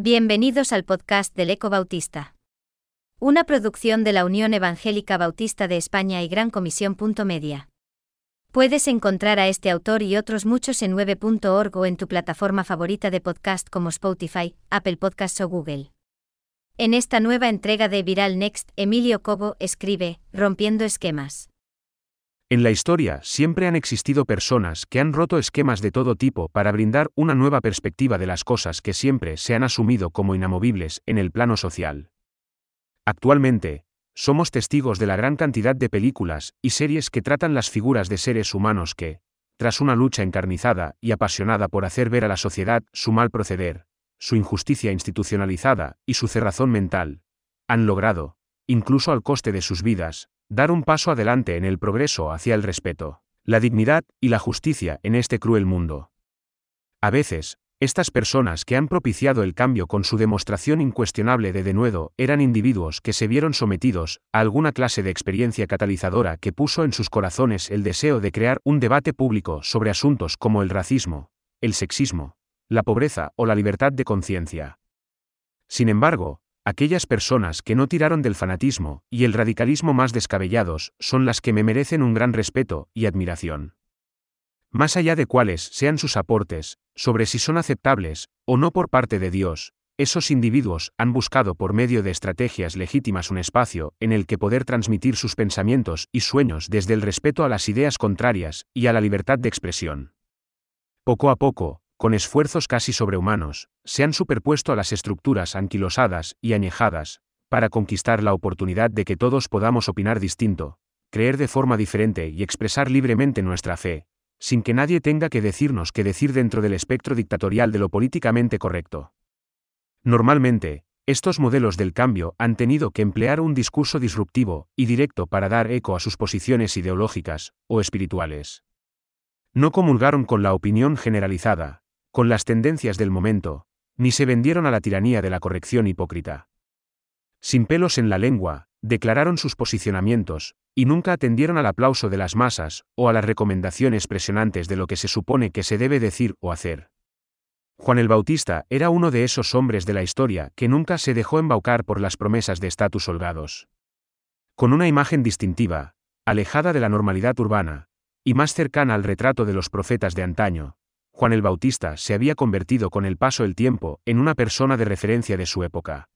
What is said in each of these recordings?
Bienvenidos al podcast del Eco Bautista. Una producción de la Unión Evangélica Bautista de España y Gran Comisión. Media. Puedes encontrar a este autor y otros muchos en 9.org o en tu plataforma favorita de podcast como Spotify, Apple Podcasts o Google. En esta nueva entrega de Viral Next, Emilio Cobo escribe, Rompiendo esquemas. En la historia siempre han existido personas que han roto esquemas de todo tipo para brindar una nueva perspectiva de las cosas que siempre se han asumido como inamovibles en el plano social. Actualmente, somos testigos de la gran cantidad de películas y series que tratan las figuras de seres humanos que, tras una lucha encarnizada y apasionada por hacer ver a la sociedad su mal proceder, su injusticia institucionalizada y su cerrazón mental, han logrado, incluso al coste de sus vidas, dar un paso adelante en el progreso hacia el respeto, la dignidad y la justicia en este cruel mundo. A veces, estas personas que han propiciado el cambio con su demostración incuestionable de denuedo eran individuos que se vieron sometidos a alguna clase de experiencia catalizadora que puso en sus corazones el deseo de crear un debate público sobre asuntos como el racismo, el sexismo, la pobreza o la libertad de conciencia. Sin embargo, Aquellas personas que no tiraron del fanatismo y el radicalismo más descabellados son las que me merecen un gran respeto y admiración. Más allá de cuáles sean sus aportes, sobre si son aceptables o no por parte de Dios, esos individuos han buscado por medio de estrategias legítimas un espacio en el que poder transmitir sus pensamientos y sueños desde el respeto a las ideas contrarias y a la libertad de expresión. Poco a poco, con esfuerzos casi sobrehumanos, se han superpuesto a las estructuras anquilosadas y añejadas, para conquistar la oportunidad de que todos podamos opinar distinto, creer de forma diferente y expresar libremente nuestra fe, sin que nadie tenga que decirnos qué decir dentro del espectro dictatorial de lo políticamente correcto. Normalmente, estos modelos del cambio han tenido que emplear un discurso disruptivo y directo para dar eco a sus posiciones ideológicas o espirituales. No comulgaron con la opinión generalizada, con las tendencias del momento, ni se vendieron a la tiranía de la corrección hipócrita. Sin pelos en la lengua, declararon sus posicionamientos, y nunca atendieron al aplauso de las masas o a las recomendaciones presionantes de lo que se supone que se debe decir o hacer. Juan el Bautista era uno de esos hombres de la historia que nunca se dejó embaucar por las promesas de estatus holgados. Con una imagen distintiva, alejada de la normalidad urbana, y más cercana al retrato de los profetas de antaño, Juan el Bautista se había convertido con el paso del tiempo en una persona de referencia de su época.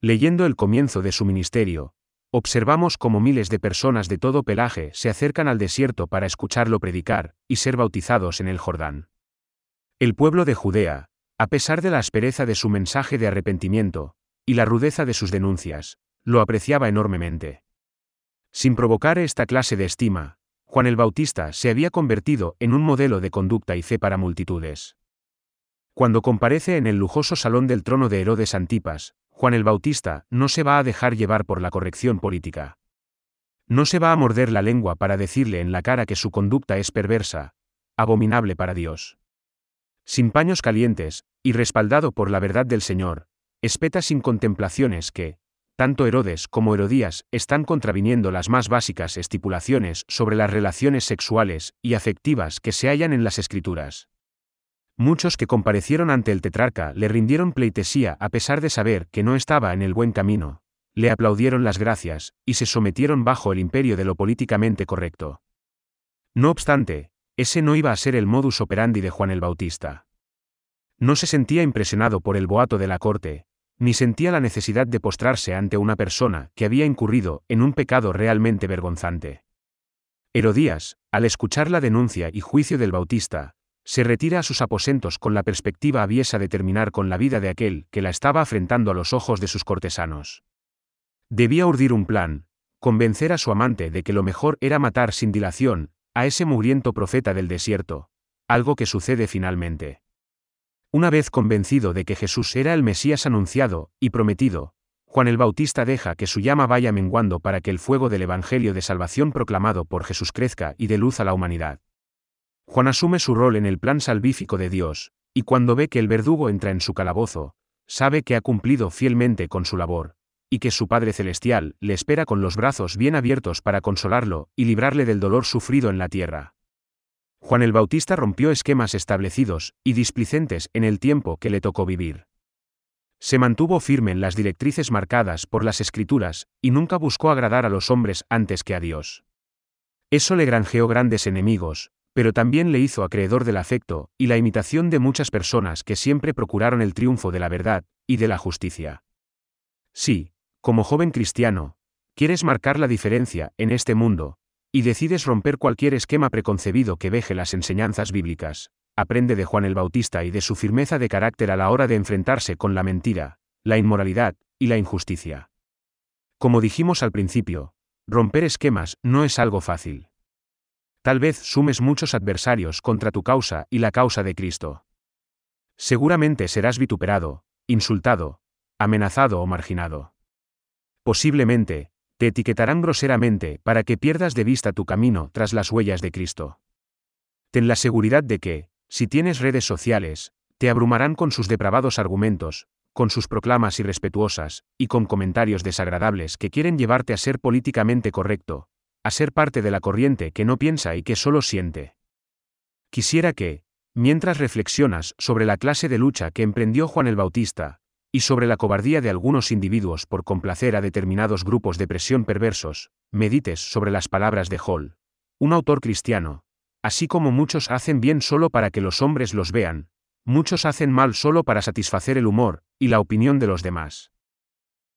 Leyendo el comienzo de su ministerio, observamos cómo miles de personas de todo pelaje se acercan al desierto para escucharlo predicar y ser bautizados en el Jordán. El pueblo de Judea, a pesar de la aspereza de su mensaje de arrepentimiento, y la rudeza de sus denuncias, lo apreciaba enormemente. Sin provocar esta clase de estima, Juan el Bautista se había convertido en un modelo de conducta y fe para multitudes. Cuando comparece en el lujoso salón del trono de Herodes Antipas, Juan el Bautista no se va a dejar llevar por la corrección política. No se va a morder la lengua para decirle en la cara que su conducta es perversa, abominable para Dios. Sin paños calientes, y respaldado por la verdad del Señor, espeta sin contemplaciones que, tanto Herodes como Herodías están contraviniendo las más básicas estipulaciones sobre las relaciones sexuales y afectivas que se hallan en las escrituras. Muchos que comparecieron ante el tetrarca le rindieron pleitesía a pesar de saber que no estaba en el buen camino, le aplaudieron las gracias, y se sometieron bajo el imperio de lo políticamente correcto. No obstante, ese no iba a ser el modus operandi de Juan el Bautista. No se sentía impresionado por el boato de la corte, ni sentía la necesidad de postrarse ante una persona que había incurrido en un pecado realmente vergonzante. Herodías, al escuchar la denuncia y juicio del Bautista, se retira a sus aposentos con la perspectiva aviesa de terminar con la vida de aquel que la estaba afrentando a los ojos de sus cortesanos. Debía urdir un plan, convencer a su amante de que lo mejor era matar sin dilación a ese mugriento profeta del desierto, algo que sucede finalmente. Una vez convencido de que Jesús era el Mesías anunciado y prometido, Juan el Bautista deja que su llama vaya menguando para que el fuego del Evangelio de salvación proclamado por Jesús crezca y dé luz a la humanidad. Juan asume su rol en el plan salvífico de Dios, y cuando ve que el verdugo entra en su calabozo, sabe que ha cumplido fielmente con su labor, y que su Padre Celestial le espera con los brazos bien abiertos para consolarlo y librarle del dolor sufrido en la tierra. Juan el Bautista rompió esquemas establecidos y displicentes en el tiempo que le tocó vivir. Se mantuvo firme en las directrices marcadas por las escrituras, y nunca buscó agradar a los hombres antes que a Dios. Eso le granjeó grandes enemigos, pero también le hizo acreedor del afecto y la imitación de muchas personas que siempre procuraron el triunfo de la verdad y de la justicia. Sí, como joven cristiano, quieres marcar la diferencia en este mundo, y decides romper cualquier esquema preconcebido que veje las enseñanzas bíblicas, aprende de Juan el Bautista y de su firmeza de carácter a la hora de enfrentarse con la mentira, la inmoralidad y la injusticia. Como dijimos al principio, romper esquemas no es algo fácil. Tal vez sumes muchos adversarios contra tu causa y la causa de Cristo. Seguramente serás vituperado, insultado, amenazado o marginado. Posiblemente, te etiquetarán groseramente para que pierdas de vista tu camino tras las huellas de Cristo. Ten la seguridad de que, si tienes redes sociales, te abrumarán con sus depravados argumentos, con sus proclamas irrespetuosas, y con comentarios desagradables que quieren llevarte a ser políticamente correcto, a ser parte de la corriente que no piensa y que solo siente. Quisiera que, mientras reflexionas sobre la clase de lucha que emprendió Juan el Bautista, y sobre la cobardía de algunos individuos por complacer a determinados grupos de presión perversos, medites sobre las palabras de Hall, un autor cristiano, así como muchos hacen bien solo para que los hombres los vean, muchos hacen mal solo para satisfacer el humor y la opinión de los demás.